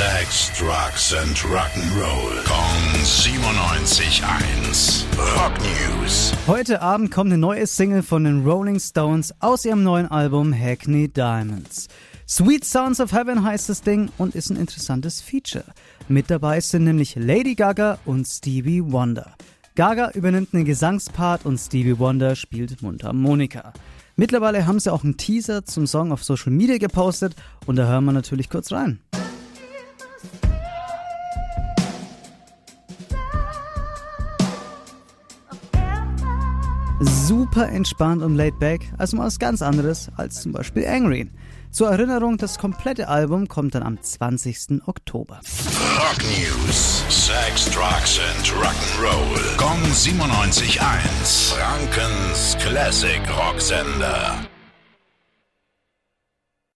Sex, Drugs and Rock'n'Roll. Kong 97.1. Rock News. Heute Abend kommt eine neue Single von den Rolling Stones aus ihrem neuen Album Hackney Diamonds. Sweet Sounds of Heaven heißt das Ding und ist ein interessantes Feature. Mit dabei sind nämlich Lady Gaga und Stevie Wonder. Gaga übernimmt einen Gesangspart und Stevie Wonder spielt Mundharmonika. Mittlerweile haben sie auch einen Teaser zum Song auf Social Media gepostet und da hören wir natürlich kurz rein. Super entspannt und laid back, also mal was ganz anderes als zum Beispiel Angry. Zur Erinnerung, das komplette Album kommt dann am 20. Oktober. Rock News. Sex, Drugs and Rock'n'Roll. Kong 97.1. Frankens Classic Rocksender.